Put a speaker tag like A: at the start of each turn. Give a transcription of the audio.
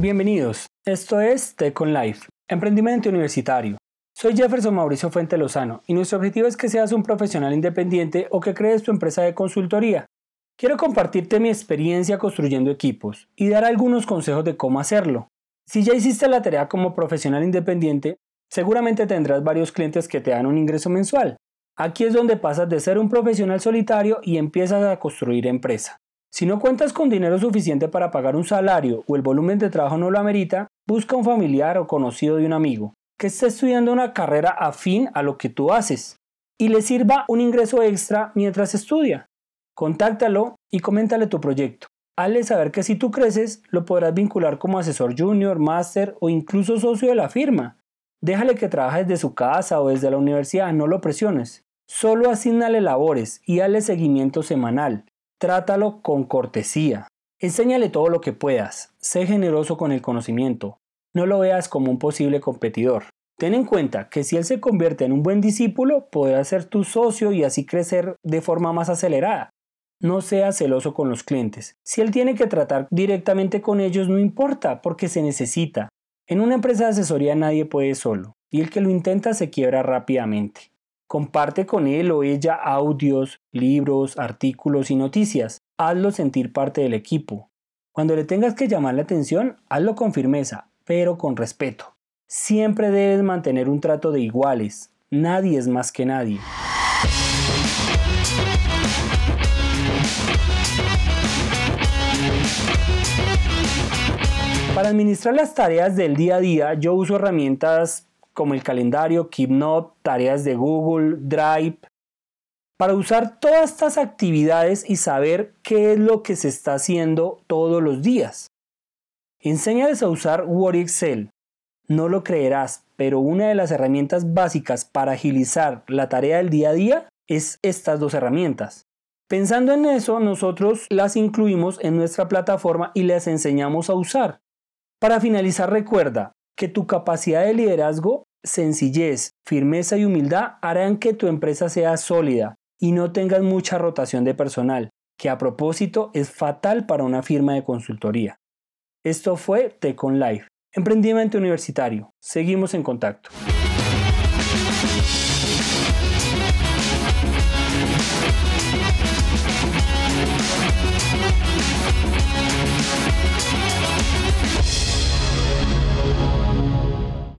A: Bienvenidos, esto es Tech on Life, emprendimiento universitario. Soy Jefferson Mauricio Fuente Lozano y nuestro objetivo es que seas un profesional independiente o que crees tu empresa de consultoría. Quiero compartirte mi experiencia construyendo equipos y dar algunos consejos de cómo hacerlo. Si ya hiciste la tarea como profesional independiente, seguramente tendrás varios clientes que te dan un ingreso mensual. Aquí es donde pasas de ser un profesional solitario y empiezas a construir empresa. Si no cuentas con dinero suficiente para pagar un salario o el volumen de trabajo no lo amerita, busca un familiar o conocido de un amigo que esté estudiando una carrera afín a lo que tú haces y le sirva un ingreso extra mientras estudia. Contáctalo y coméntale tu proyecto. Hazle saber que si tú creces, lo podrás vincular como asesor junior, máster o incluso socio de la firma. Déjale que trabaje desde su casa o desde la universidad, no lo presiones. Solo asignale labores y dale seguimiento semanal. Trátalo con cortesía. Enséñale todo lo que puedas. Sé generoso con el conocimiento. No lo veas como un posible competidor. Ten en cuenta que si él se convierte en un buen discípulo, podrá ser tu socio y así crecer de forma más acelerada. No seas celoso con los clientes. Si él tiene que tratar directamente con ellos, no importa, porque se necesita. En una empresa de asesoría nadie puede solo, y el que lo intenta se quiebra rápidamente. Comparte con él o ella audios, libros, artículos y noticias. Hazlo sentir parte del equipo. Cuando le tengas que llamar la atención, hazlo con firmeza, pero con respeto. Siempre debes mantener un trato de iguales. Nadie es más que nadie. Para administrar las tareas del día a día, yo uso herramientas como el calendario, KeepNote, tareas de Google, Drive, para usar todas estas actividades y saber qué es lo que se está haciendo todos los días. Enséñales a usar Word y Excel. No lo creerás, pero una de las herramientas básicas para agilizar la tarea del día a día es estas dos herramientas. Pensando en eso, nosotros las incluimos en nuestra plataforma y las enseñamos a usar. Para finalizar, recuerda que tu capacidad de liderazgo sencillez, firmeza y humildad harán que tu empresa sea sólida y no tengas mucha rotación de personal, que a propósito es fatal para una firma de consultoría. Esto fue Tecon Life, emprendimiento universitario. Seguimos en contacto.